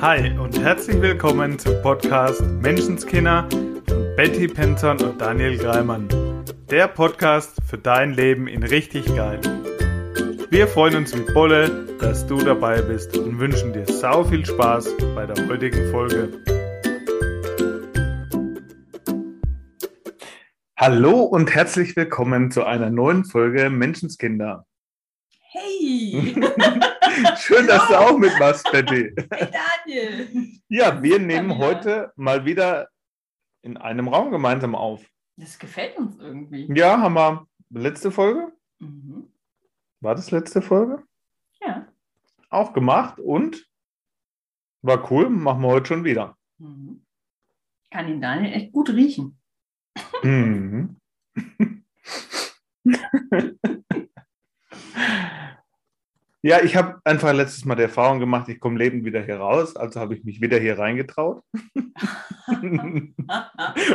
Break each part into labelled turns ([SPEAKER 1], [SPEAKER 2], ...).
[SPEAKER 1] Hi und herzlich willkommen zum Podcast Menschenskinder von Betty Penton und Daniel Greimann. Der Podcast für dein Leben in richtig geil. Wir freuen uns wie Bolle, dass du dabei bist und wünschen dir sau viel Spaß bei der heutigen Folge. Hallo und herzlich willkommen zu einer neuen Folge Menschenskinder. Schön, dass du auch mitmachst, Betty.
[SPEAKER 2] Hey Daniel!
[SPEAKER 1] Ja, wir nehmen heute mal wieder in einem Raum gemeinsam auf.
[SPEAKER 2] Das gefällt uns irgendwie.
[SPEAKER 1] Ja, haben wir letzte Folge,
[SPEAKER 2] Mhm.
[SPEAKER 1] war das letzte Folge?
[SPEAKER 2] Ja.
[SPEAKER 1] Auch gemacht und war cool, machen wir heute schon wieder.
[SPEAKER 2] Mhm. Kann den Daniel echt gut riechen.
[SPEAKER 1] Mhm. Ja, ich habe einfach letztes Mal die Erfahrung gemacht, ich komme lebend wieder hier raus, also habe ich mich wieder hier reingetraut.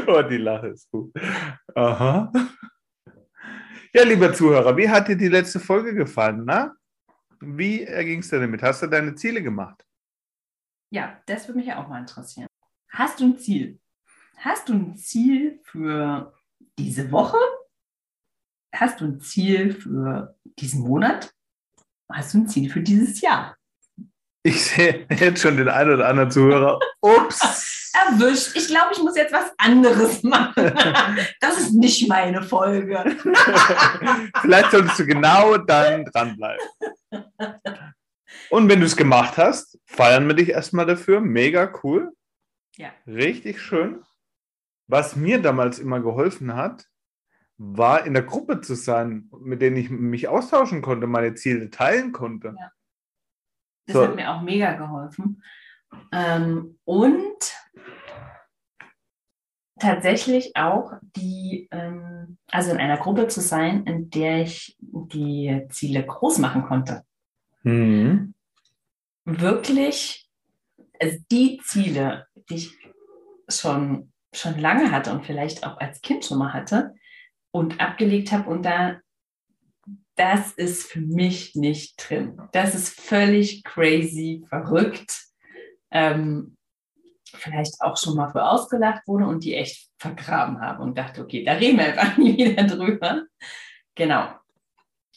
[SPEAKER 1] oh, die Lache ist gut. Aha. Ja, lieber Zuhörer, wie hat dir die letzte Folge gefallen? Na? Wie erging es dir damit? Hast du deine Ziele gemacht?
[SPEAKER 2] ja, das würde mich ja auch mal interessieren. Hast du ein Ziel? Hast du ein Ziel für diese Woche? Hast du ein Ziel für diesen Monat? Hast du ein Ziel für dieses Jahr?
[SPEAKER 1] Ich sehe jetzt schon den einen oder anderen Zuhörer. Ups.
[SPEAKER 2] Erwischt. Ich glaube, ich muss jetzt was anderes machen. Das ist nicht meine Folge.
[SPEAKER 1] Vielleicht solltest du genau dann dranbleiben. Und wenn du es gemacht hast, feiern wir dich erstmal dafür. Mega cool.
[SPEAKER 2] Ja.
[SPEAKER 1] Richtig schön. Was mir damals immer geholfen hat, war in der Gruppe zu sein, mit denen ich mich austauschen konnte, meine Ziele teilen konnte.
[SPEAKER 2] Ja. Das
[SPEAKER 1] So.
[SPEAKER 2] hat mir auch mega geholfen. Ähm, und tatsächlich auch die, ähm, also in einer Gruppe zu sein, in der ich die Ziele groß machen konnte.
[SPEAKER 1] Mhm.
[SPEAKER 2] Wirklich, also die Ziele, die ich schon, schon lange hatte und vielleicht auch als Kind schon mal hatte und abgelegt habe und da das ist für mich nicht drin. Das ist völlig crazy, verrückt. Ähm, vielleicht auch schon mal für ausgelacht wurde und die echt vergraben habe und dachte, okay, da reden wir einfach nie wieder drüber. Genau.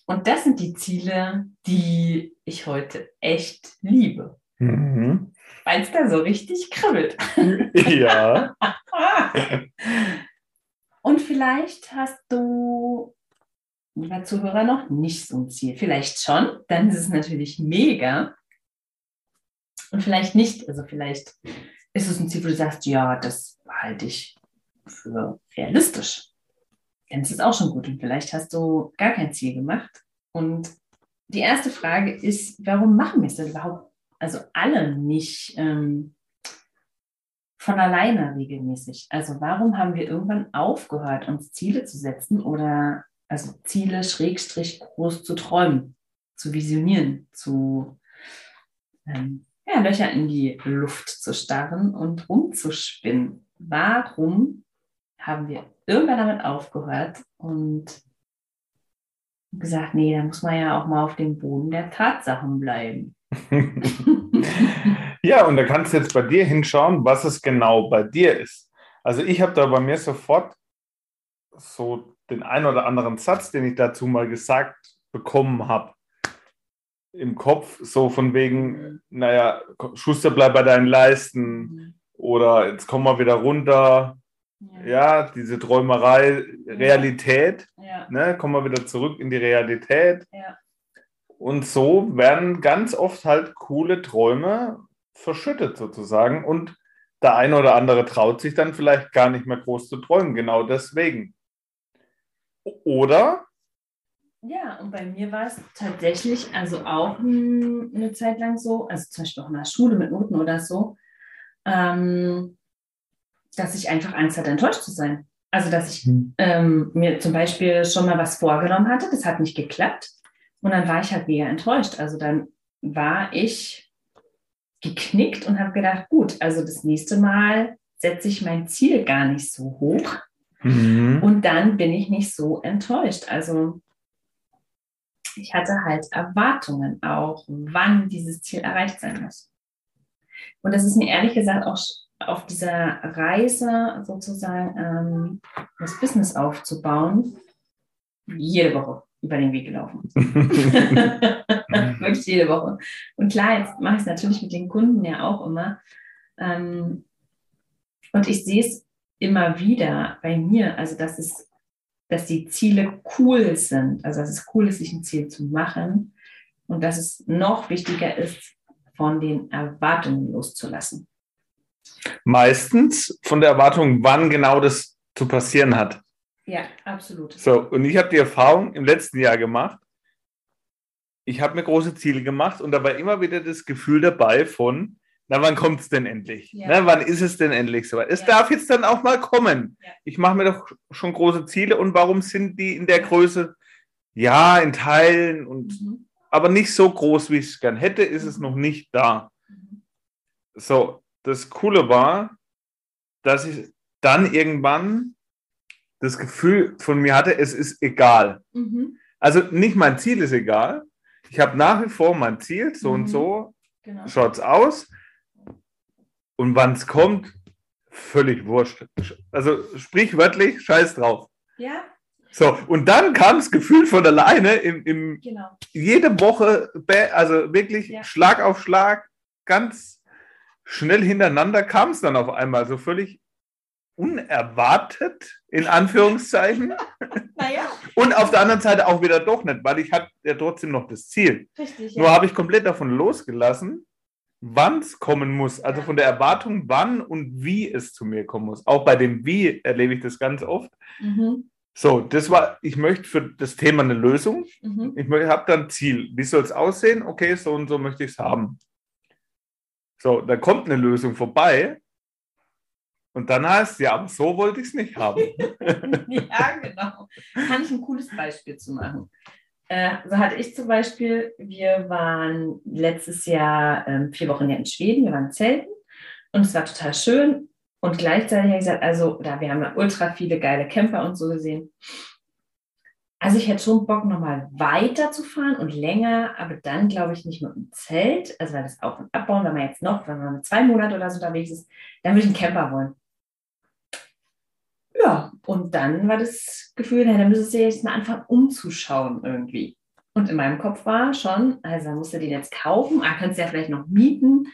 [SPEAKER 2] Und das sind die Ziele, die ich heute echt liebe,
[SPEAKER 1] Mhm.
[SPEAKER 2] weil es da so richtig kribbelt.
[SPEAKER 1] Ja.
[SPEAKER 2] Und vielleicht hast du, lieber Zuhörer, noch nicht so ein Ziel. Vielleicht schon, dann ist es natürlich mega. Und vielleicht nicht. Also vielleicht ist es ein Ziel, wo du sagst, ja, das halte ich für realistisch. Dann ist es auch schon gut. Und vielleicht hast du gar kein Ziel gemacht. Und die erste Frage ist, warum machen wir es denn überhaupt? Also alle nicht ähm, von alleine regelmäßig. Also warum haben wir irgendwann aufgehört, uns Ziele zu setzen oder also Ziele schrägstrich groß zu träumen, zu visionieren, zu ähm, ja, Löcher in die Luft zu starren und rumzuspinnen? Warum haben wir irgendwann damit aufgehört und gesagt, nee, da muss man ja auch mal auf dem Boden der Tatsachen bleiben.
[SPEAKER 1] Ja, und da kannst du jetzt bei dir hinschauen, was es genau bei dir ist. Also ich habe da bei mir sofort so den einen oder anderen Satz, den ich dazu mal gesagt bekommen habe, im Kopf, so von wegen, naja, Schuster, bleib bei deinen Leisten oder jetzt kommen wir wieder runter. Ja, diese Träumerei, Realität,
[SPEAKER 2] ja,
[SPEAKER 1] ne, kommen wir wieder zurück in die Realität.
[SPEAKER 2] ja.
[SPEAKER 1] Und so werden ganz oft halt coole Träume verschüttet sozusagen. Und der eine oder andere traut sich dann vielleicht gar nicht mehr groß zu träumen, genau deswegen. Oder?
[SPEAKER 2] Ja, und bei mir war es tatsächlich also auch eine Zeit lang so, also zum Beispiel auch in der Schule mit Noten oder so, ähm, dass ich einfach Angst hatte, enttäuscht zu sein. Also, dass ich ähm, mir zum Beispiel schon mal was vorgenommen hatte, das hat nicht geklappt. Und dann war ich halt mega enttäuscht. Also dann war ich geknickt und habe gedacht, gut, also das nächste Mal setze ich mein Ziel gar nicht so hoch
[SPEAKER 1] Mhm.
[SPEAKER 2] und dann bin ich nicht so enttäuscht. Also ich hatte halt Erwartungen auch, wann dieses Ziel erreicht sein muss. Und das ist mir ehrlich gesagt auch auf dieser Reise sozusagen ähm, das Business aufzubauen, jede Woche über den Weg gelaufen. Wirklich jede Woche. Und klar, jetzt mache ich es natürlich mit den Kunden ja auch immer. Ähm, und ich sehe es immer wieder bei mir, also dass es, dass die Ziele cool sind, also dass es cool ist, sich ein Ziel zu machen und dass es noch wichtiger ist, von den Erwartungen loszulassen.
[SPEAKER 1] Meistens von der Erwartung, wann genau das zu passieren hat.
[SPEAKER 2] Ja, absolut.
[SPEAKER 1] So, und ich habe die Erfahrung im letzten Jahr gemacht. Ich habe mir große Ziele gemacht und da war immer wieder das Gefühl dabei von, na, wann kommt es denn endlich? Ja. Na, wann ist es denn endlich soweit? Es ja. darf jetzt dann auch mal kommen. Ja. Ich mache mir doch schon große Ziele und warum sind die in der Größe? Ja, in Teilen und mhm. aber nicht so groß, wie ich es gern hätte, ist es mhm. noch nicht da. Mhm. So, das Coole war, dass ich dann irgendwann das Gefühl von mir hatte, es ist egal. Mhm. Also nicht mein Ziel ist egal. Ich habe nach wie vor mein Ziel, so und so genau. schaut es aus. Und wann es kommt, völlig wurscht. Also sprichwörtlich, scheiß drauf.
[SPEAKER 2] Ja.
[SPEAKER 1] So, und dann kam das Gefühl von alleine im, im genau. jede Woche, also wirklich ja. Schlag auf Schlag, ganz schnell hintereinander kam es dann auf einmal so völlig unerwartet, in Anführungszeichen. naja. Und auf der anderen Seite auch wieder doch nicht, weil ich hatte ja trotzdem noch das Ziel. Richtig, Nur habe ich komplett davon losgelassen wann es kommen muss, also von der Erwartung, wann und wie es zu mir kommen muss. Auch bei dem Wie erlebe ich das ganz oft. Mhm. So, das war, ich möchte für das Thema eine Lösung. Mhm. Ich habe dann ein Ziel. Wie soll es aussehen? Okay, so und so möchte ich es haben. So, da kommt eine Lösung vorbei. Und dann heißt ja, aber so wollte ich es nicht haben.
[SPEAKER 2] ja, genau. Kann ich ein cooles Beispiel zu machen. Äh, so hatte ich zum Beispiel, wir waren letztes Jahr ähm, vier Wochen in Schweden, wir waren zelten und es war total schön. Und gleichzeitig habe ich gesagt, also da wir haben ja ultra viele geile Camper und so gesehen. Also ich hätte schon Bock, nochmal weiterzufahren und länger, aber dann glaube ich nicht mit dem Zelt, also weil das Auf- und Abbauen, wenn man jetzt noch, wenn man zwei Monate oder so unterwegs ist, dann würde ich einen Camper wollen. Ja, und dann war das Gefühl, dann müsstest du jetzt mal anfangen umzuschauen irgendwie. Und in meinem Kopf war schon, also musst du den jetzt kaufen, ah, kannst du ja vielleicht noch mieten.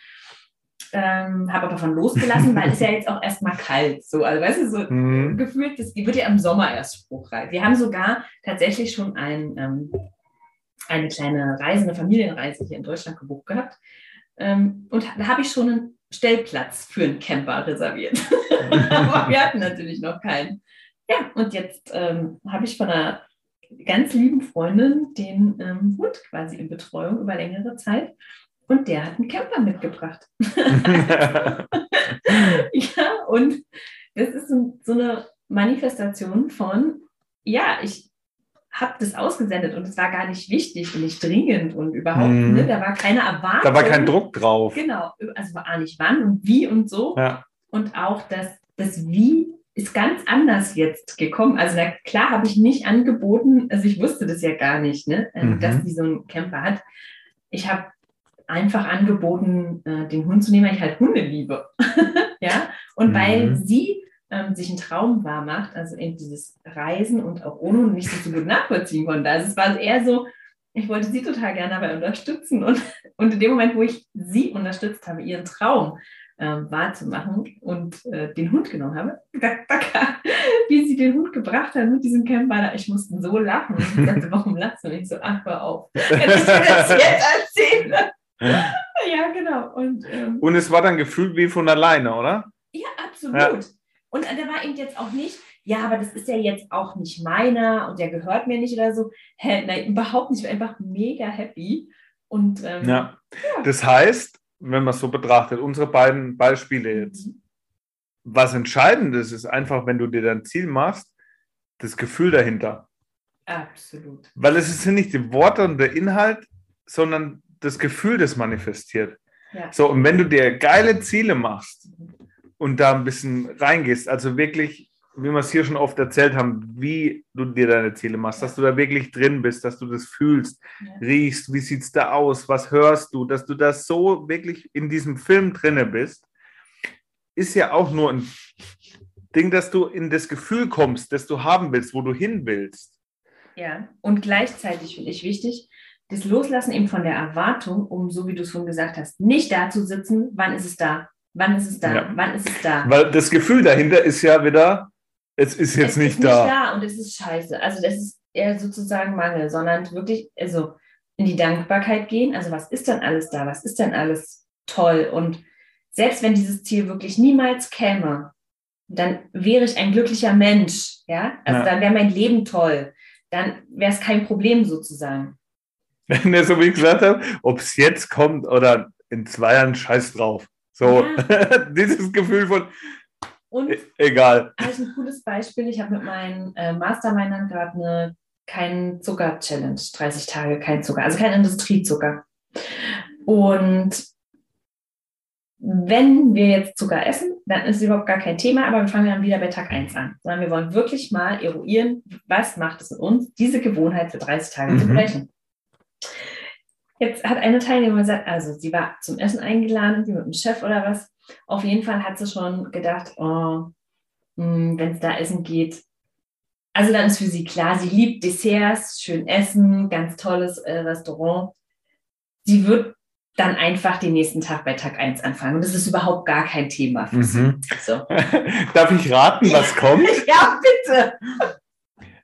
[SPEAKER 2] Ähm, habe aber davon losgelassen, weil es ja jetzt auch erstmal kalt. So, also weißt du, so mhm. gefühlt, das wird ja im Sommer erst spruchreif. Wir haben sogar tatsächlich schon ein, ähm, eine kleine Reise, eine Familienreise hier in Deutschland gebucht gehabt. Ähm, und da habe ich schon einen Stellplatz für einen Camper reserviert. Aber wir hatten natürlich noch keinen. Ja, und jetzt ähm, habe ich von einer ganz lieben Freundin den ähm, Hund quasi in Betreuung über längere Zeit. Und der hat einen Camper mitgebracht. ja, und das ist so, so eine Manifestation von, ja, ich habe das ausgesendet und es war gar nicht wichtig und nicht dringend und überhaupt, mhm. ne, da war keine Erwartung.
[SPEAKER 1] Da war kein Druck drauf.
[SPEAKER 2] Genau, also war nicht wann und wie und so. Ja. Und auch das, das Wie ist ganz anders jetzt gekommen. Also na, klar habe ich nicht angeboten, also ich wusste das ja gar nicht, ne, äh, mhm. dass die so einen Camper hat. Ich habe einfach angeboten, äh, den Hund zu nehmen, weil ich halt Hunde liebe. ja, und mhm. weil sie ähm, sich einen Traum wahr macht, also eben dieses Reisen und auch ohne und nicht so gut nachvollziehen konnte. Also es war eher so, ich wollte sie total gerne dabei unterstützen und, und in dem Moment, wo ich sie unterstützt habe, ihren Traum ähm, wahrzumachen und äh, den Hund genommen habe, wie sie den Hund gebracht hat mit diesem Camper, ich musste so lachen und ich dachte, warum lachst du nicht so? Ach, hör auf. Wenn ich dir das jetzt erzähle. ja, genau. Und, ähm,
[SPEAKER 1] und es war dann gefühlt wie von alleine, oder?
[SPEAKER 2] Ja, absolut. Ja. Und der war eben jetzt auch nicht, ja, aber das ist ja jetzt auch nicht meiner und der gehört mir nicht oder so. Hä, nein, überhaupt nicht. Ich war einfach mega happy. Und, ähm,
[SPEAKER 1] ja. ja. Das heißt, wenn man es so betrachtet, unsere beiden Beispiele jetzt, was entscheidend ist, ist einfach, wenn du dir dein Ziel machst, das Gefühl dahinter.
[SPEAKER 2] Absolut.
[SPEAKER 1] Weil es sind nicht die Worte und der Inhalt, sondern das Gefühl, das manifestiert. Ja. So, und wenn du dir geile Ziele machst, und da ein bisschen reingehst, also wirklich wie wir es hier schon oft erzählt haben, wie du dir deine Ziele machst, dass du da wirklich drin bist, dass du das fühlst,
[SPEAKER 2] Ja.
[SPEAKER 1] riechst, wie sieht es da aus, was hörst du, dass du da so wirklich in diesem Film drinne bist, ist ja auch nur ein Ding, dass du in das Gefühl kommst, das du haben willst, wo du hin willst.
[SPEAKER 2] Ja, und gleichzeitig finde ich wichtig, das Loslassen eben von der Erwartung, um, so wie du es schon gesagt hast, nicht da zu sitzen, wann ist es da, wann ist es da,
[SPEAKER 1] Ja.
[SPEAKER 2] wann ist es da.
[SPEAKER 1] Weil das Gefühl dahinter ist ja wieder, es ist jetzt
[SPEAKER 2] es
[SPEAKER 1] nicht
[SPEAKER 2] ist
[SPEAKER 1] da.
[SPEAKER 2] nicht da und es ist scheiße. Also das ist eher sozusagen Mangel, sondern wirklich, also in die Dankbarkeit gehen. Also was ist denn alles da? Was ist denn alles toll? Und selbst wenn dieses Ziel wirklich niemals käme, dann wäre ich ein glücklicher Mensch. Ja, also
[SPEAKER 1] Ja.
[SPEAKER 2] dann wäre mein Leben toll. Dann wäre es kein Problem sozusagen.
[SPEAKER 1] Ne, so wie ich gesagt habe, ob es jetzt kommt oder in zwei Jahren, scheiß drauf. So, dieses Gefühl von,
[SPEAKER 2] Und
[SPEAKER 1] e- egal.
[SPEAKER 2] habe ich ein cooles Beispiel. Ich habe mit meinen äh, Mastermindern gerade eine kein Zucker-Challenge, 30 Tage kein Zucker, also kein Industriezucker. Und wenn wir jetzt Zucker essen, dann ist es überhaupt gar kein Thema, aber wir fangen dann wieder bei Tag 1 an. Sondern wir wollen wirklich mal eruieren, was macht es mit uns, diese Gewohnheit für 30 Tage zu
[SPEAKER 1] Mhm.
[SPEAKER 2] brechen. Jetzt hat eine Teilnehmerin gesagt, also sie war zum Essen eingeladen, sie mit dem Chef oder was. Auf jeden Fall hat sie schon gedacht, oh, wenn es da essen geht. Also dann ist für sie klar, sie liebt Desserts, schön essen, ganz tolles äh, Restaurant. Sie wird dann einfach den nächsten Tag bei Tag 1 anfangen. Und das ist überhaupt gar kein Thema für sie.
[SPEAKER 1] Mhm.
[SPEAKER 2] So.
[SPEAKER 1] Darf ich raten, was kommt?
[SPEAKER 2] Ja, bitte.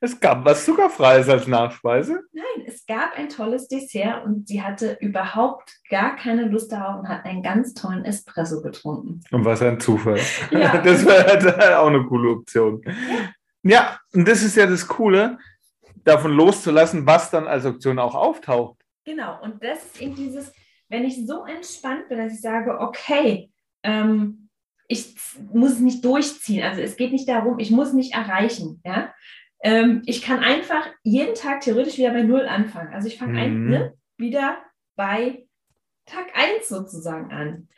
[SPEAKER 1] Es gab was Zuckerfreies als Nachspeise.
[SPEAKER 2] Nein, es gab ein tolles Dessert und sie hatte überhaupt gar keine Lust darauf und hat einen ganz tollen Espresso getrunken.
[SPEAKER 1] Und was ein Zufall.
[SPEAKER 2] Ja.
[SPEAKER 1] Das wäre halt auch eine coole Option. Ja, und das ist ja das Coole, davon loszulassen, was dann als Option auch auftaucht.
[SPEAKER 2] Genau, und das ist eben dieses, wenn ich so entspannt bin, dass ich sage, okay, ähm, ich muss es nicht durchziehen. Also es geht nicht darum, ich muss nicht erreichen. Ja? Ähm, ich kann einfach jeden Tag theoretisch wieder bei Null anfangen. Also ich fange
[SPEAKER 1] Mhm.
[SPEAKER 2] ne, wieder bei Tag 1 sozusagen an.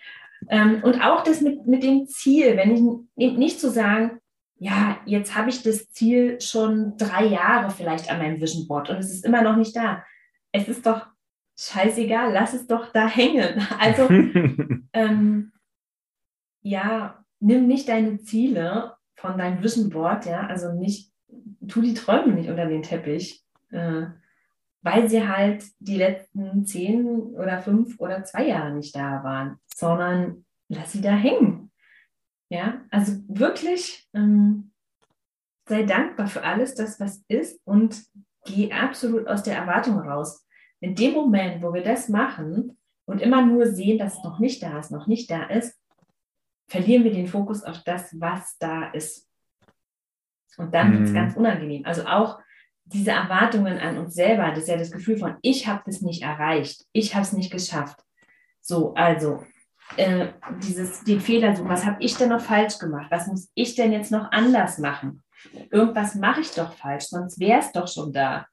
[SPEAKER 2] Ähm, und auch das mit, mit dem Ziel, wenn ich nicht zu sagen, ja, jetzt habe ich das Ziel schon drei Jahre vielleicht an meinem Vision Board und es ist immer noch nicht da. Es ist doch scheißegal, lass es doch da hängen. Also ähm, ja, nimm nicht deine Ziele von deinem Vision Board, ja, also nicht, tu die Träume nicht unter den Teppich, äh, weil sie halt die letzten zehn oder fünf oder zwei Jahre nicht da waren, sondern lass sie da hängen. Ja, also wirklich ähm, sei dankbar für alles, das was ist und geh absolut aus der Erwartung raus. In dem Moment, wo wir das machen und immer nur sehen, dass es noch nicht da ist, noch nicht da ist, verlieren wir den Fokus auf das, was da ist. Und dann wird es
[SPEAKER 1] Mhm.
[SPEAKER 2] ganz unangenehm. Also auch diese Erwartungen an uns selber, das ist ja das Gefühl von, ich habe das nicht erreicht, ich habe es nicht geschafft. So, also äh, dieses, den Fehler, so, was habe ich denn noch falsch gemacht? Was muss ich denn jetzt noch anders machen? Irgendwas mache ich doch falsch, sonst wäre es doch schon da.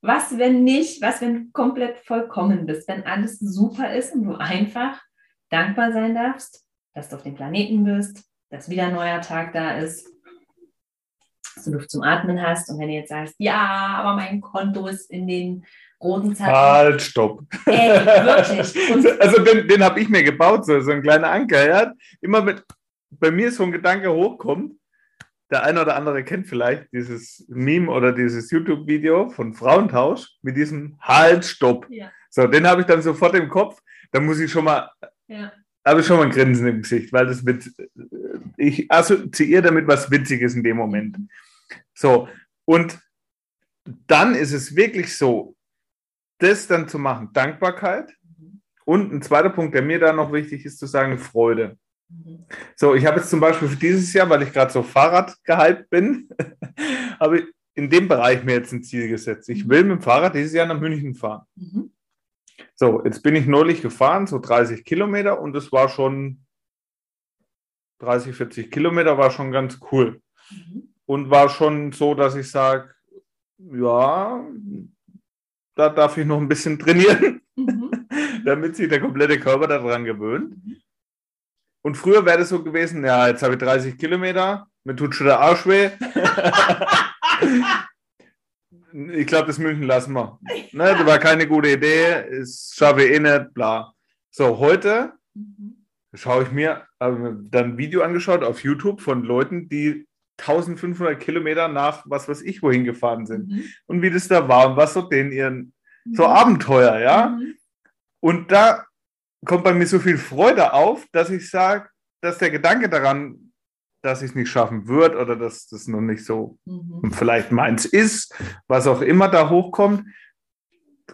[SPEAKER 2] Was, wenn nicht? Was, wenn du komplett vollkommen bist? Wenn alles super ist und du einfach dankbar sein darfst, dass du auf dem Planeten bist, dass wieder ein neuer Tag da ist, dass du Luft zum Atmen hast. Und wenn du jetzt sagst, ja, aber mein Konto ist in den roten Zahlen.
[SPEAKER 1] Halt, stopp.
[SPEAKER 2] Ey, wirklich. Und
[SPEAKER 1] Also den, den habe ich mir gebaut, so, so ein kleiner Anker. Ja? Immer mit, bei mir so ein Gedanke hochkommt, der eine oder andere kennt vielleicht dieses Meme oder dieses YouTube-Video von Frauentausch mit diesem Halt, stopp.
[SPEAKER 2] Ja.
[SPEAKER 1] So, den habe ich dann sofort im Kopf. Da muss ich schon mal,
[SPEAKER 2] ja,
[SPEAKER 1] habe ich schon mal ein Grinsen im Gesicht, weil das mit, ich assoziiere damit was Witziges in dem Moment. So, und dann ist es wirklich so, das dann zu machen, Dankbarkeit. Und ein zweiter Punkt, der mir da noch wichtig ist, zu sagen, Freude. So, ich habe jetzt zum Beispiel für dieses Jahr, weil ich gerade so Fahrrad gehypt bin, habe ich in dem Bereich mir jetzt ein Ziel gesetzt. Ich will mit dem Fahrrad dieses Jahr nach München fahren. So, jetzt bin ich neulich gefahren, so 30 Kilometer und es war schon 30, 40 Kilometer, war schon ganz cool. Und war schon so, dass ich sage, ja, da darf ich noch ein bisschen trainieren,
[SPEAKER 2] Mhm.
[SPEAKER 1] damit sich der komplette Körper daran gewöhnt. Und früher wäre das so gewesen, ja, jetzt habe ich 30 Kilometer, mir tut schon der Arsch weh. ich glaube, das München lassen wir. Ne, das war keine gute Idee, das schaffe ich eh nicht, bla. So, heute
[SPEAKER 2] Mhm.
[SPEAKER 1] schaue ich mir ähm, dann ein Video angeschaut auf YouTube von Leuten, die 1500 Kilometer nach was weiß ich wohin gefahren sind
[SPEAKER 2] Mhm.
[SPEAKER 1] und wie das da war und was so den ihren so
[SPEAKER 2] Mhm.
[SPEAKER 1] Abenteuer, ja.
[SPEAKER 2] Mhm.
[SPEAKER 1] Und da kommt bei mir so viel Freude auf, dass ich sage, dass der Gedanke daran, dass ich es nicht schaffen würde oder dass das noch nicht so
[SPEAKER 2] Mhm.
[SPEAKER 1] vielleicht meins ist, was auch immer da hochkommt,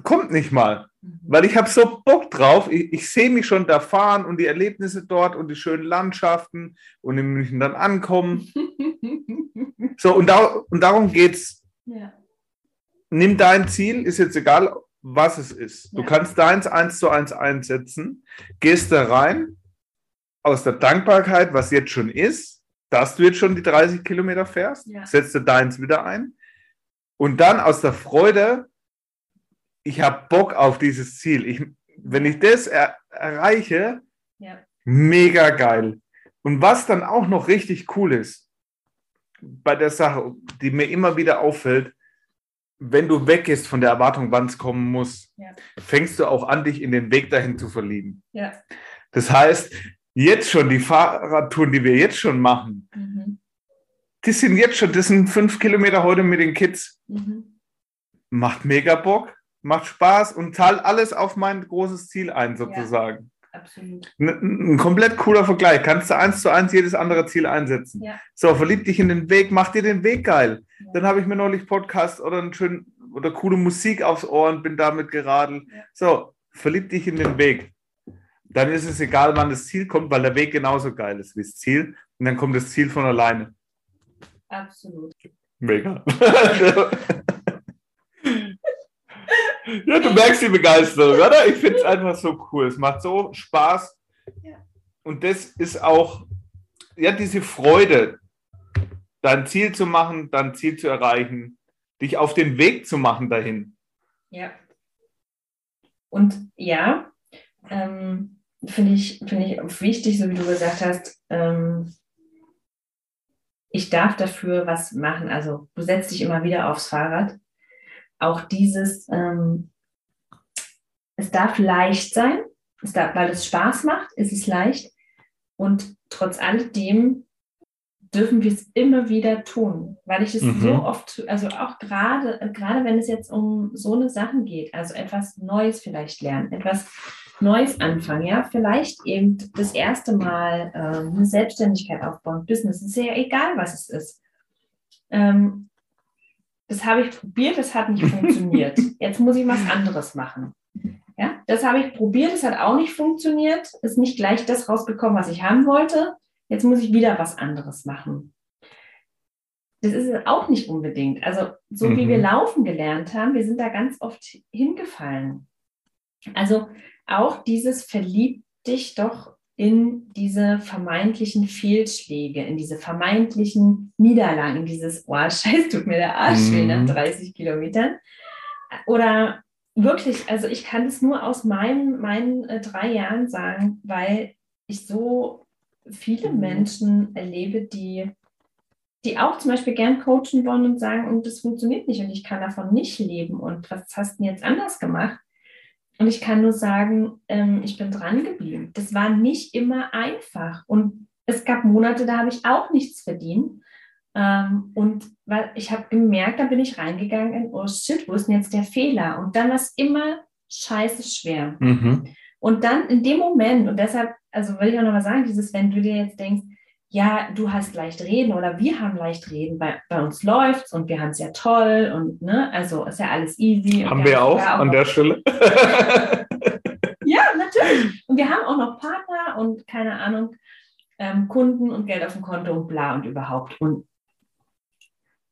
[SPEAKER 1] kommt nicht mal.
[SPEAKER 2] Mhm.
[SPEAKER 1] Weil ich habe so Bock drauf. Ich, ich sehe mich schon da fahren und die Erlebnisse dort und die schönen Landschaften und in München dann ankommen. So, und, da, und darum geht's.
[SPEAKER 2] ja.
[SPEAKER 1] Nimm dein Ziel, ist jetzt egal, was es ist. Du
[SPEAKER 2] Ja.
[SPEAKER 1] kannst deins eins zu eins einsetzen, gehst da rein, aus der Dankbarkeit, was jetzt schon ist, dass du jetzt schon die 30 Kilometer fährst,
[SPEAKER 2] Ja.
[SPEAKER 1] setzt du deins wieder ein. Und dann aus der Freude, ich habe Bock auf dieses Ziel. Ich, wenn ich das er, erreiche,
[SPEAKER 2] Ja.
[SPEAKER 1] mega geil. Und was dann auch noch richtig cool ist, bei der Sache, die mir immer wieder auffällt, wenn du weggehst von der Erwartung, wann es kommen muss,
[SPEAKER 2] Ja.
[SPEAKER 1] fängst du auch an, dich in den Weg dahin zu verlieben.
[SPEAKER 2] Ja.
[SPEAKER 1] Das heißt, jetzt schon die Fahrradtouren, die wir jetzt schon machen,
[SPEAKER 2] Mhm.
[SPEAKER 1] die sind jetzt schon, das sind fünf Kilometer heute mit den Kids.
[SPEAKER 2] Mhm.
[SPEAKER 1] Macht mega Bock, macht Spaß und zahlt alles auf mein großes Ziel ein, sozusagen.
[SPEAKER 2] Absolut.
[SPEAKER 1] Ein, ein komplett cooler Vergleich. Kannst du eins zu eins jedes andere Ziel einsetzen.
[SPEAKER 2] Ja.
[SPEAKER 1] So, verlieb dich in den Weg, mach dir den Weg geil.
[SPEAKER 2] Ja.
[SPEAKER 1] Dann habe ich mir neulich Podcast oder einen schönen oder coole Musik aufs Ohr und bin damit geradelt.
[SPEAKER 2] Ja.
[SPEAKER 1] So, verlieb dich in den Weg. Dann ist es egal, wann das Ziel kommt, weil der Weg genauso geil ist wie das Ziel. Und dann kommt das Ziel von alleine.
[SPEAKER 2] Absolut.
[SPEAKER 1] Mega. ja, du merkst die Begeisterung, oder? Ich finde es einfach so cool. Es macht so Spaß.
[SPEAKER 2] Ja.
[SPEAKER 1] Und das ist auch, ja, diese Freude, dein Ziel zu machen, dein Ziel zu erreichen, dich auf den Weg zu machen dahin.
[SPEAKER 2] Ja. Und ja, ähm, finde ich, finde ich wichtig, so wie du gesagt hast, ähm, ich darf dafür was machen. Also du setzt dich immer wieder aufs Fahrrad. Auch dieses, ähm, es darf leicht sein, es darf, weil es Spaß macht, ist es leicht. Und trotz alledem dürfen wir es immer wieder tun, weil ich es
[SPEAKER 1] Mhm.
[SPEAKER 2] so oft, also auch gerade, gerade wenn es jetzt um so eine Sachen geht, also etwas Neues vielleicht lernen, etwas Neues anfangen, ja, vielleicht eben das erste Mal ähm, eine Selbstständigkeit aufbauen, Business, ist ja egal, was es ist. Ähm, das habe ich probiert, das hat nicht funktioniert. Jetzt muss ich was anderes machen. Ja, das habe ich probiert, das hat auch nicht funktioniert, ist nicht gleich das rausgekommen, was ich haben wollte. Jetzt muss ich wieder was anderes machen. Das ist es auch nicht unbedingt. Also, so wie
[SPEAKER 1] Mhm.
[SPEAKER 2] wir laufen gelernt haben, wir sind da ganz oft hingefallen. Also, auch dieses verliebt dich doch in diese vermeintlichen Fehlschläge, in diese vermeintlichen Niederlagen, in dieses, oh, scheiß, tut mir der Arsch weh nach
[SPEAKER 1] Mhm.
[SPEAKER 2] 30 Kilometern. Oder wirklich, also ich kann es nur aus meinen, meinen äh, drei Jahren sagen, weil ich so viele
[SPEAKER 1] Mhm.
[SPEAKER 2] Menschen erlebe, die, die auch zum Beispiel gern coachen wollen und sagen, und das funktioniert nicht und ich kann davon nicht leben und was hast du denn jetzt anders gemacht? Und ich kann nur sagen, ähm, ich bin dran geblieben. Das war nicht immer einfach. Und es gab Monate, da habe ich auch nichts verdient. Ähm, und weil ich habe gemerkt, da bin ich reingegangen in, oh shit, wo ist denn jetzt der Fehler? Und dann war es immer scheiße schwer.
[SPEAKER 1] Mhm.
[SPEAKER 2] Und dann in dem Moment, und deshalb, also will ich auch noch mal sagen, dieses, wenn du dir jetzt denkst, ja, du hast leicht reden oder wir haben leicht reden, bei, bei uns läuft's und wir haben es ja toll und ne, also ist ja alles easy.
[SPEAKER 1] Haben wir auch
[SPEAKER 2] sogar
[SPEAKER 1] an der Stelle.
[SPEAKER 2] Ja, natürlich. Und wir haben auch noch Partner und keine Ahnung, ähm, Kunden und Geld auf dem Konto und bla und überhaupt. Und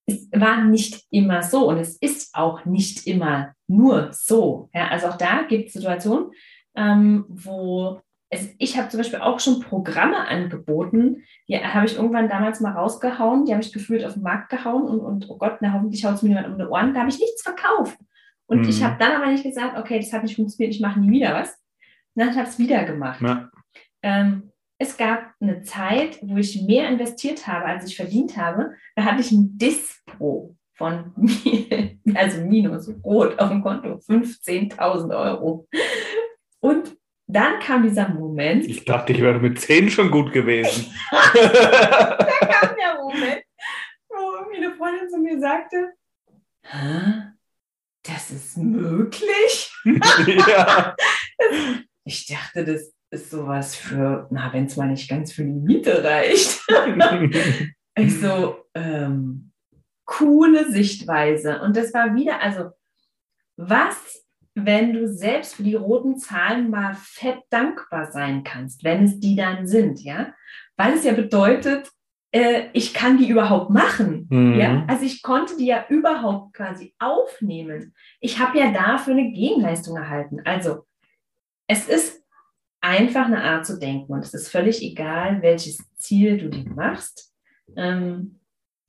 [SPEAKER 2] es war nicht immer so und es ist auch nicht immer nur so. Ja, also auch da gibt es Situationen, ähm, wo es, ich habe zum Beispiel auch schon Programme angeboten, die habe ich irgendwann damals mal rausgehauen, die habe ich gefühlt auf den Markt gehauen und, und oh Gott, na hoffentlich haut es mir jemand um die Ohren, da habe ich nichts verkauft. Und
[SPEAKER 1] Mhm.
[SPEAKER 2] ich habe dann aber nicht gesagt, okay, das hat nicht funktioniert, ich mache nie wieder was. Und dann habe ich es wieder gemacht.
[SPEAKER 1] Ja.
[SPEAKER 2] Ähm, es gab eine Zeit, wo ich mehr investiert habe, als ich verdient habe. Da hatte ich ein Dispro von, also minus rot auf dem Konto, 15.000 Euro. Und dann kam dieser Moment.
[SPEAKER 1] Ich dachte, ich wäre mit 10 schon gut gewesen.
[SPEAKER 2] da kam der Moment, wo eine Freundin zu mir sagte, das ist möglich? ja. Ich dachte, das ist sowas für, na, wenn es mal nicht ganz für die Miete reicht. ich so, ähm, coole Sichtweise. Und das war wieder, also, was, wenn du selbst für die roten Zahlen mal fett dankbar sein kannst, wenn es die dann sind, ja? Weil es ja bedeutet, äh, ich kann die überhaupt machen. Mhm. Ja? Also ich konnte die ja überhaupt quasi aufnehmen. Ich habe ja dafür eine Gegenleistung erhalten. Also es ist einfach eine Art zu denken und es ist völlig egal, welches Ziel du dir machst. Ähm,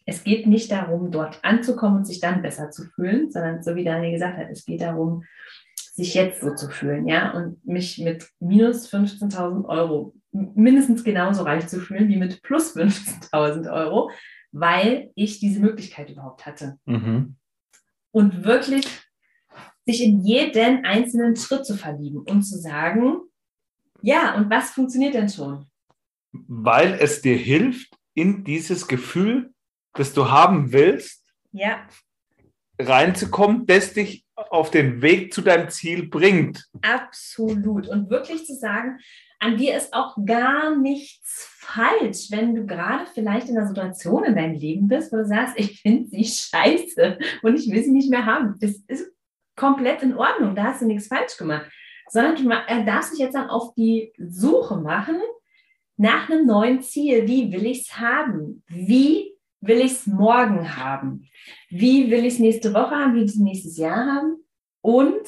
[SPEAKER 2] es geht nicht darum, dort anzukommen und sich dann besser zu fühlen, sondern so wie Daniel gesagt hat, es geht darum, sich jetzt so zu fühlen, ja, und mich mit minus 15.000 Euro mindestens genauso reich zu fühlen wie mit plus 15.000 Euro, weil ich diese Möglichkeit überhaupt hatte. Mhm. Und wirklich sich in jeden einzelnen Schritt zu verlieben und zu sagen, ja, und was funktioniert denn schon?
[SPEAKER 1] Weil es dir hilft, in dieses Gefühl, das du haben willst,
[SPEAKER 2] ja.
[SPEAKER 1] reinzukommen, das dich auf den Weg zu deinem Ziel bringt.
[SPEAKER 2] Absolut. Und wirklich zu sagen, an dir ist auch gar nichts falsch, wenn du gerade vielleicht in einer Situation in deinem Leben bist, wo du sagst, ich finde sie scheiße und ich will sie nicht mehr haben. Das ist komplett in Ordnung, da hast du nichts falsch gemacht. Sondern du darfst dich jetzt dann auf die Suche machen nach einem neuen Ziel. Wie will ich es haben? Wie will ich es morgen haben? Wie will ich es nächste Woche haben? Wie will ich es nächstes Jahr haben? Und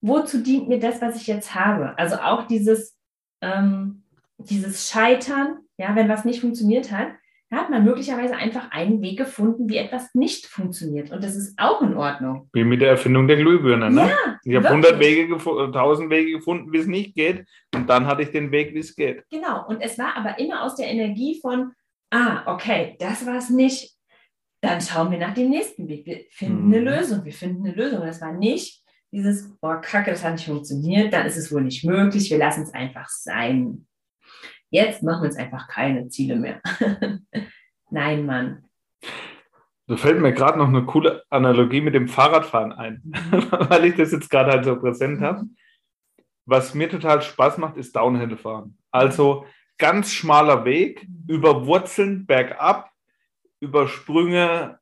[SPEAKER 2] wozu dient mir das, was ich jetzt habe? Also auch dieses, ähm, dieses Scheitern, ja, wenn was nicht funktioniert hat, da hat man möglicherweise einfach einen Weg gefunden, wie etwas nicht funktioniert. Und das ist auch in Ordnung.
[SPEAKER 1] Wie mit der Erfindung der Glühbirne. Ne? Ja, ich habe 100 Wege, 1000 Wege gefunden, wie es nicht geht. Und dann hatte ich den Weg, wie es geht.
[SPEAKER 2] Genau. Und es war aber immer aus der Energie von, ah, okay, das war es nicht. Dann schauen wir nach dem nächsten Weg. Wir finden hm. eine Lösung. Wir finden eine Lösung. Das war nicht dieses, boah, kacke, das hat nicht funktioniert, dann ist es wohl nicht möglich, wir lassen es einfach sein. Jetzt machen wir uns einfach keine Ziele mehr. Nein, Mann.
[SPEAKER 1] Da fällt mir gerade noch eine coole Analogie mit dem Fahrradfahren ein, mhm. weil ich das jetzt gerade halt so präsent habe. Was mir total Spaß macht, ist Downhill fahren. Also ganz schmaler Weg, mhm. über Wurzeln bergab, über Sprünge,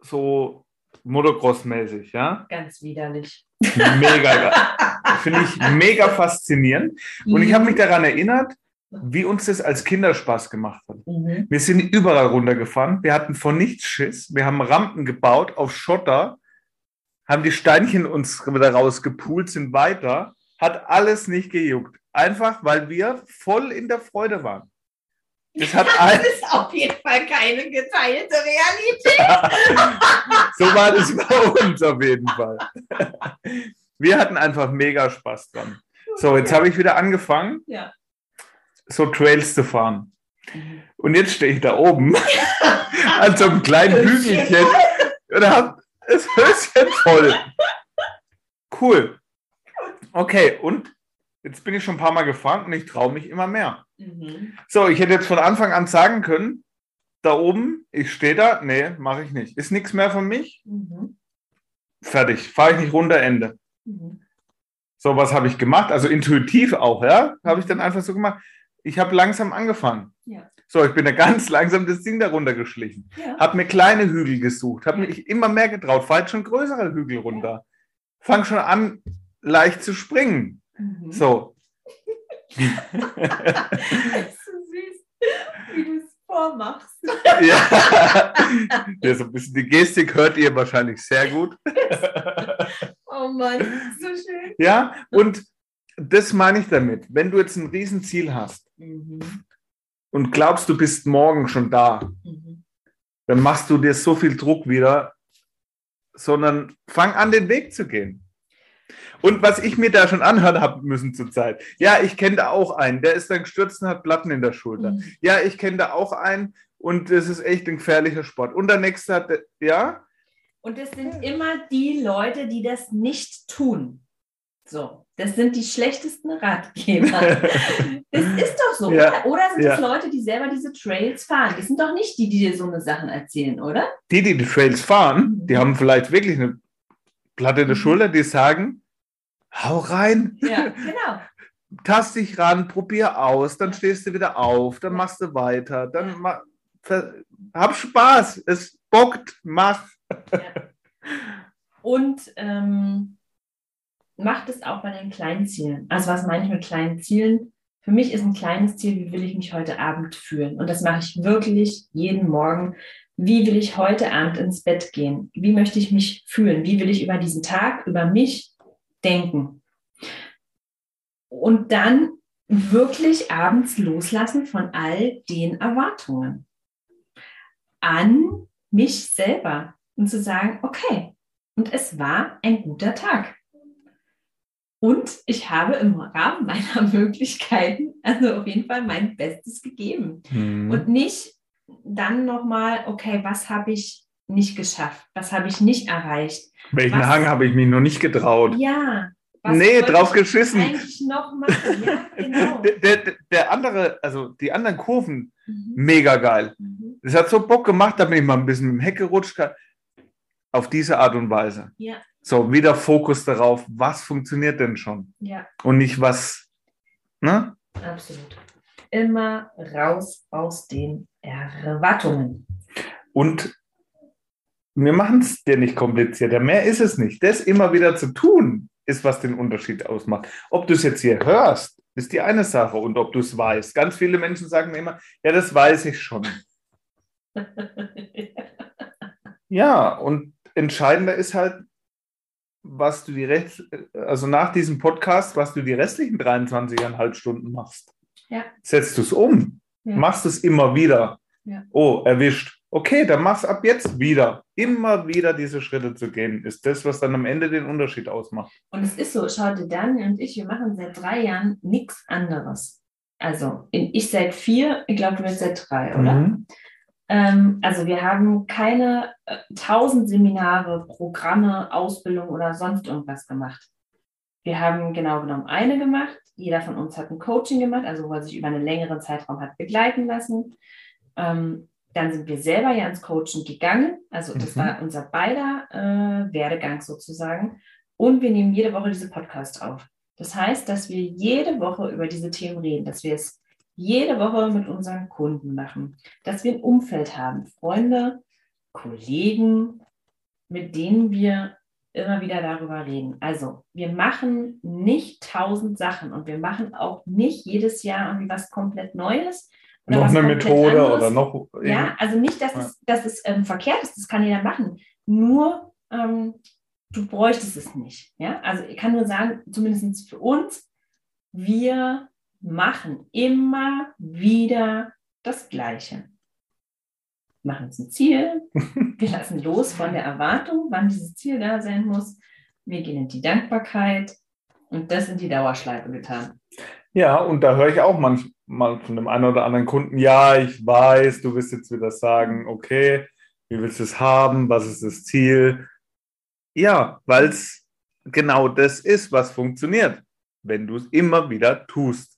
[SPEAKER 1] so Motocross-mäßig, ja?
[SPEAKER 2] Ganz widerlich.
[SPEAKER 1] Mega, finde ich mega faszinierend. Und ich habe mich daran erinnert, wie uns das als Kinder Spaß gemacht hat. Mhm. Wir sind überall runtergefahren. Wir hatten vor nichts Schiss. Wir haben Rampen gebaut auf Schotter, haben die Steinchen uns wieder rausgepult, sind weiter. Hat alles nicht gejuckt. Einfach, weil wir voll in der Freude waren.
[SPEAKER 2] Das, hat das ist auf jeden Fall keine geteilte Realität.
[SPEAKER 1] so war das bei uns auf jeden Fall. Wir hatten einfach mega Spaß dran. So, jetzt habe ich wieder angefangen,
[SPEAKER 2] ja.
[SPEAKER 1] so Trails zu fahren. Und jetzt stehe ich da oben an so einem kleinen Hügelchen und habe das Höschen voll. Cool. Okay, und jetzt bin ich schon ein paar Mal gefahren und ich traue mich immer mehr. Mhm. So, ich hätte jetzt von Anfang an sagen können, da oben, ich stehe da, nee, mache ich nicht. Ist nichts mehr von mich. Mhm. Fertig, fahre ich nicht runter, Ende. Mhm. So, was habe ich gemacht? Also intuitiv auch, ja, habe ich dann einfach so gemacht. Ich habe langsam angefangen.
[SPEAKER 2] Ja.
[SPEAKER 1] So, ich bin da ganz langsam das Ding darunter geschlichen. Ja. Habe mir kleine Hügel gesucht, habe mich immer mehr getraut, fahre schon größere Hügel runter. Ja. Fang schon an, leicht zu springen. Mhm. So,
[SPEAKER 2] das ist so süß, wie du es vormachst.
[SPEAKER 1] Ja. ja, so ein bisschen die Gestik hört ihr wahrscheinlich sehr gut.
[SPEAKER 2] oh Mann, so schön.
[SPEAKER 1] Ja, und das meine ich damit. Wenn du jetzt ein Riesenziel hast mhm. und glaubst, du bist morgen schon da, mhm. dann machst du dir so viel Druck wieder, sondern fang an, den Weg zu gehen. Und was ich mir da schon anhören habe müssen zur Zeit. Ja, ich kenne da auch einen, der ist dann gestürzt und hat Platten in der Schulter.
[SPEAKER 2] Mhm.
[SPEAKER 1] Ja, ich kenne da auch einen und das ist echt ein gefährlicher Sport. Und der nächste hat, ja,
[SPEAKER 2] Und es sind immer die Leute, die das nicht tun. So, das sind die schlechtesten Ratgeber. Das ist doch so.
[SPEAKER 1] Ja,
[SPEAKER 2] Oder, oder sind es
[SPEAKER 1] ja.
[SPEAKER 2] Leute, die selber diese Trails fahren? Das sind doch nicht die, die dir so eine Sachen erzählen, oder?
[SPEAKER 1] die, die die Trails fahren, die haben vielleicht wirklich eine Platte in der
[SPEAKER 2] Mhm.
[SPEAKER 1] Schulter, die sagen, hau rein,
[SPEAKER 2] Ja, genau.
[SPEAKER 1] tast dich ran, probier aus, dann stehst du wieder auf, dann machst du weiter, dann ma hab Spaß, es bockt, mach.
[SPEAKER 2] Und ähm, macht es auch bei den kleinen Zielen. Also was meine ich mit kleinen Zielen? Für mich ist ein kleines Ziel, wie will ich mich heute Abend fühlen? Und das mache ich wirklich jeden Morgen. Wie will ich heute Abend ins Bett gehen? Wie möchte ich mich fühlen? Wie will ich über diesen Tag, über mich denken? Und dann wirklich abends loslassen von all den Erwartungen an mich selber und zu sagen, okay, und es war ein guter Tag. Und ich habe im Rahmen meiner Möglichkeiten also auf jeden Fall mein Bestes gegeben.
[SPEAKER 1] Mhm.
[SPEAKER 2] Und nicht dann nochmal, okay, was habe ich nicht geschafft? Was habe ich nicht erreicht?
[SPEAKER 1] Welchen
[SPEAKER 2] was-
[SPEAKER 1] Hang habe ich mich noch nicht getraut?
[SPEAKER 2] Ja. Was
[SPEAKER 1] nee, drauf geschissen.
[SPEAKER 2] Eigentlich noch machen. Ja, genau.
[SPEAKER 1] Der, der, der andere, also die anderen Kurven,
[SPEAKER 2] Mhm.
[SPEAKER 1] mega geil.
[SPEAKER 2] Mhm.
[SPEAKER 1] Es hat so Bock gemacht, da bin ich mal ein bisschen dem Heck gerutscht. Auf diese Art und Weise.
[SPEAKER 2] Ja,
[SPEAKER 1] So, wieder Fokus darauf, was funktioniert denn schon?
[SPEAKER 2] ja,
[SPEAKER 1] Und nicht was, ne?
[SPEAKER 2] absolut. Immer raus aus den Erwartungen.
[SPEAKER 1] Und wir machen es dir nicht komplizierter. Mehr ist es nicht. Das immer wieder zu tun, ist, was den Unterschied ausmacht. Ob du es jetzt hier hörst, ist die eine Sache. Und ob du es weißt. Ganz viele Menschen sagen mir immer, ja, das weiß ich schon. Ja, und entscheidender ist halt, was du die Rest, also nach diesem Podcast, was du die restlichen 23,5 Stunden machst.
[SPEAKER 2] Ja.
[SPEAKER 1] Setzt du es um,
[SPEAKER 2] Ja.
[SPEAKER 1] machst es immer wieder.
[SPEAKER 2] Ja.
[SPEAKER 1] Oh, erwischt. Okay, dann mach's ab jetzt wieder. Immer wieder diese Schritte zu gehen, ist das, was dann am Ende den Unterschied ausmacht.
[SPEAKER 2] Und es ist so, schau dir Daniel und ich, wir machen seit drei Jahren nichts anderes. Also ich seit vier, ich glaube, du bist seit drei, oder?
[SPEAKER 1] Mhm.
[SPEAKER 2] Ähm, also wir haben keine äh, tausend Seminare, Programme, Ausbildung oder sonst irgendwas gemacht. Wir haben genau genommen eine gemacht. Jeder von uns hat ein Coaching gemacht, also wo er sich über einen längeren Zeitraum hat begleiten lassen. Ähm, dann sind wir selber ja ins Coaching gegangen. Also das
[SPEAKER 1] Mhm.
[SPEAKER 2] war unser beider äh, Werdegang sozusagen. Und wir nehmen jede Woche diese Podcast auf. Das heißt, dass wir jede Woche über diese Themen reden, dass wir es jede Woche mit unseren Kunden machen, dass wir ein Umfeld haben, Freunde, Kollegen, mit denen wir immer wieder darüber reden. Also wir machen nicht tausend Sachen und wir machen auch nicht jedes Jahr irgendwie was komplett Neues.
[SPEAKER 1] Noch eine Methode
[SPEAKER 2] anderes.
[SPEAKER 1] oder noch.
[SPEAKER 2] Ja, also nicht, dass
[SPEAKER 1] Ja.
[SPEAKER 2] es, dass es ähm, verkehrt ist, das kann jeder machen. Nur ähm, du bräuchtest es nicht. Ja? Also ich kann nur sagen, zumindest für uns, wir machen immer wieder das Gleiche. Wir machen uns ein Ziel, wir lassen los von der Erwartung, wann dieses Ziel da sein muss. Wir gehen in die Dankbarkeit und das in die Dauerschleife getan.
[SPEAKER 1] Ja, und da höre ich auch manchmal von dem einen oder anderen Kunden, ja, ich weiß, du wirst jetzt wieder sagen, okay, wie willst du es haben, was ist das Ziel? Ja, weil es genau das ist, was funktioniert, wenn du es immer wieder tust.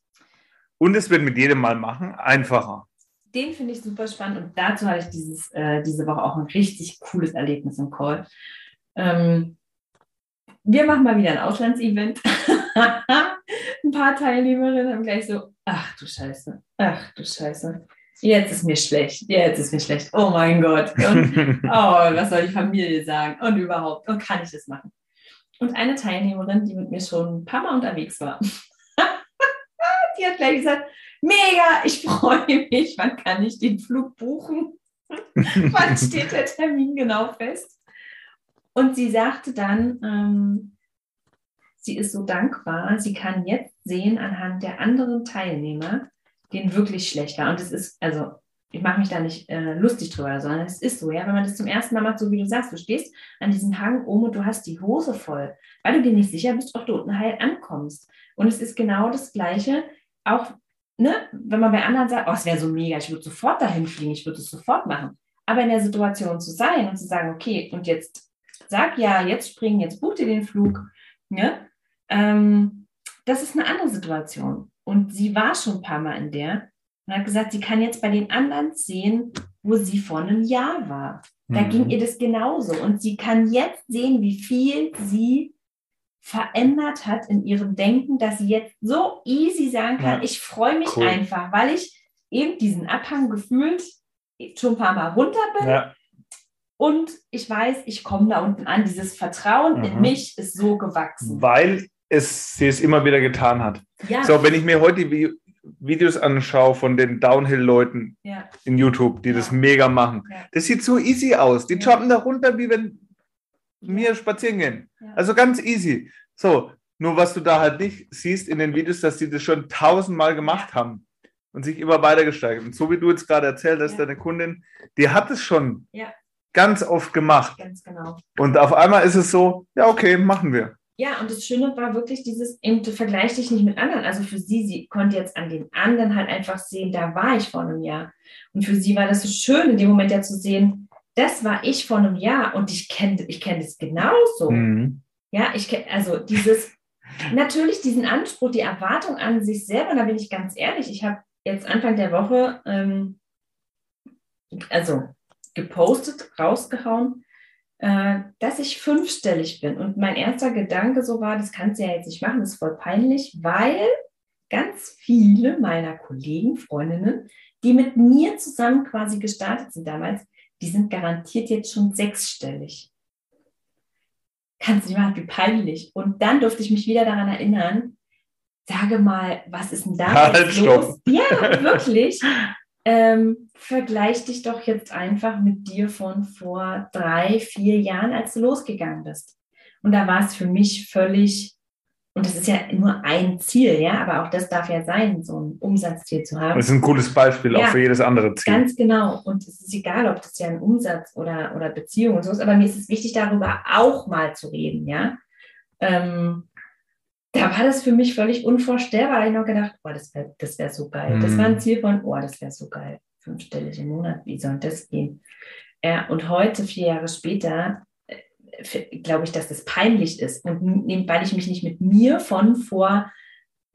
[SPEAKER 1] Und es wird mit jedem Mal machen einfacher.
[SPEAKER 2] den finde ich super spannend und dazu hatte ich dieses, äh, diese Woche auch ein richtig cooles Erlebnis im Call. Ähm, wir machen mal wieder ein Auslandsevent. ein paar Teilnehmerinnen haben gleich so, ach du Scheiße, ach du Scheiße, jetzt ist mir schlecht, jetzt ist mir schlecht, oh mein Gott. Und, oh, was soll die Familie sagen und überhaupt, und kann ich das machen? Und eine Teilnehmerin, die mit mir schon ein paar Mal unterwegs war, die hat gleich gesagt, mega, ich freue mich, wann kann ich den Flug buchen? wann steht der Termin genau fest? Und sie sagte dann, ähm, sie ist so dankbar, sie kann jetzt sehen anhand der anderen Teilnehmer, denen wirklich schlecht war. Und es ist, also ich mache mich da nicht äh, lustig drüber, sondern es ist so, ja, wenn man das zum ersten Mal macht, so wie du sagst, du stehst an diesem Hang oben und du hast die Hose voll, weil du dir nicht sicher bist, ob du unten heil ankommst. Und es ist genau das Gleiche, auch ne, wenn man bei anderen sagt, oh, es wäre so mega, ich würde sofort dahin fliegen, ich würde es sofort machen. Aber in der Situation zu sein und zu sagen, okay, und jetzt sag ja, jetzt springen, jetzt buch dir den Flug, ne? Ähm, das ist eine andere Situation. Und sie war schon ein paar Mal in der und hat gesagt, sie kann jetzt bei den anderen sehen, wo sie vor einem Jahr war. Da mhm. ging ihr das genauso. Und sie kann jetzt sehen, wie viel sie verändert hat in ihrem Denken, dass sie jetzt so easy sagen kann, ja. ich freue mich cool. einfach, weil ich eben diesen Abhang gefühlt schon ein paar Mal runter bin. Ja. Und ich weiß, ich komme da unten an. Dieses Vertrauen mhm. in mich ist so gewachsen.
[SPEAKER 1] Weil es sie es immer wieder getan hat. Ja. So, wenn ich mir heute die Videos anschaue von den Downhill-Leuten ja. in YouTube, die ja. das mega machen, das sieht so easy aus. Die jumpen da runter, wie wenn mir spazieren gehen. Also ganz easy. So, nur was du da halt nicht siehst in den Videos, dass die das schon tausendmal gemacht haben und sich immer weiter gesteigert. Und so wie du jetzt gerade erzählt hast, deine Kundin, die hat es schon ganz oft gemacht.
[SPEAKER 2] Ganz genau.
[SPEAKER 1] Und auf einmal ist es so, ja, okay, machen wir.
[SPEAKER 2] Ja, und das Schöne war wirklich dieses, eben, du vergleichst dich nicht mit anderen. Also für sie, sie konnte jetzt an den anderen halt einfach sehen, da war ich vor einem Jahr. Und für sie war das so schön, in dem Moment ja zu sehen, das war ich vor einem Jahr und ich kenne ich kenn das genauso. Mhm. Ja, ich kenne, also dieses, natürlich diesen Anspruch, die Erwartung an sich selber, da bin ich ganz ehrlich, ich habe jetzt Anfang der Woche, ähm, also gepostet, rausgehauen, äh, dass ich fünfstellig bin. Und mein erster Gedanke so war, das kannst du ja jetzt nicht machen, das ist voll peinlich, weil ganz viele meiner Kollegen, Freundinnen, die mit mir zusammen quasi gestartet sind damals, die sind garantiert jetzt schon sechsstellig. Kannst du dir mal, wie peinlich. Und dann durfte ich mich wieder daran erinnern, sage mal, was ist denn da halt los? Ja, wirklich. ähm, vergleich dich doch jetzt einfach mit dir von vor drei, vier Jahren, als du losgegangen bist. Und da war es für mich völlig und das ist ja nur ein Ziel, ja, aber auch das darf ja sein, so ein Umsatzziel zu haben.
[SPEAKER 1] Das ist ein gutes Beispiel ja, auch für jedes andere Ziel.
[SPEAKER 2] Ganz genau. Und es ist egal, ob das ja ein Umsatz oder, oder Beziehung und so ist, aber mir ist es wichtig, darüber auch mal zu reden, ja. Ähm, da war das für mich völlig unvorstellbar. Da habe ich noch gedacht, oh, das wäre das wär so geil. Mhm. Das war ein Ziel von, oh, das wäre so geil. Fünfstellig im Monat, wie soll das gehen? Ja, und heute, vier Jahre später, glaube ich, dass das peinlich ist. Und weil ich mich nicht mit mir von vor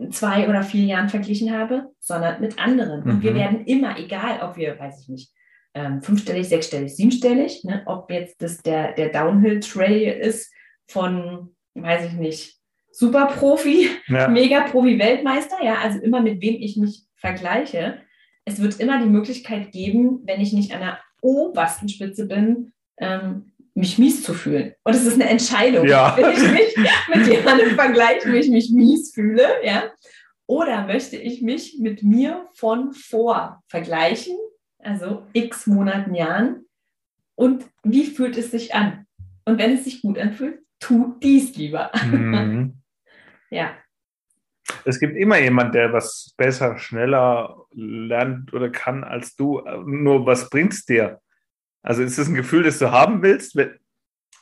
[SPEAKER 2] zwei oder vier Jahren verglichen habe, sondern mit anderen. Mhm. Und wir mhm. werden immer, egal ob wir, weiß ich nicht, ähm, fünfstellig, sechsstellig, siebenstellig, ne, ob jetzt das der, der Downhill-Trail ist von, weiß ich nicht, Superprofi, ja. Mega-Profi-Weltmeister, ja, also immer mit wem ich mich vergleiche. Es wird immer die Möglichkeit geben, wenn ich nicht an der obersten Spitze bin, ähm, mich mies zu fühlen. Und es ist eine Entscheidung. Ja. Will ich mich mit jemandem vergleichen, wo ich mich mies fühle, ja? Oder möchte ich mich mit mir von vor vergleichen, also x Monaten, Jahren? Und wie fühlt es sich an? Und wenn es sich gut anfühlt, tu dies lieber. Mhm. Ja.
[SPEAKER 1] Es gibt immer jemand, der was besser, schneller lernt oder kann als du. Nur was bringt es dir? Also ist das ein Gefühl, das du haben willst, wenn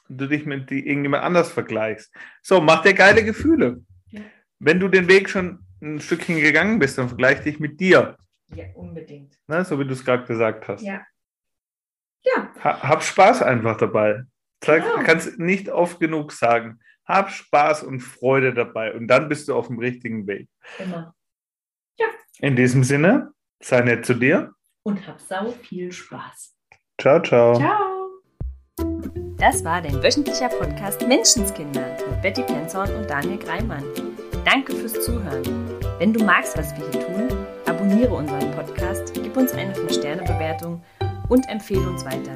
[SPEAKER 1] du dich mit irgendjemand anders vergleichst? So, mach dir geile Gefühle. Ja. Wenn du den Weg schon ein Stückchen gegangen bist, dann vergleich dich mit dir.
[SPEAKER 2] Ja, unbedingt.
[SPEAKER 1] Ne, so wie du es gerade gesagt hast.
[SPEAKER 2] Ja. Ja.
[SPEAKER 1] Ha, hab Spaß einfach dabei. Sag, genau. Kannst nicht oft genug sagen. Hab Spaß und Freude dabei und dann bist du auf dem richtigen Weg.
[SPEAKER 2] Immer. Ja.
[SPEAKER 1] In diesem Sinne, sei nett zu dir.
[SPEAKER 2] Und hab sau viel Spaß.
[SPEAKER 1] Ciao, ciao.
[SPEAKER 2] Ciao. Das war dein wöchentlicher Podcast Menschenskinder mit Betty Penzorn und Daniel Greimann. Danke fürs Zuhören. Wenn du magst, was wir hier tun, abonniere unseren Podcast, gib uns eine 5-Sterne-Bewertung und empfehle uns weiter.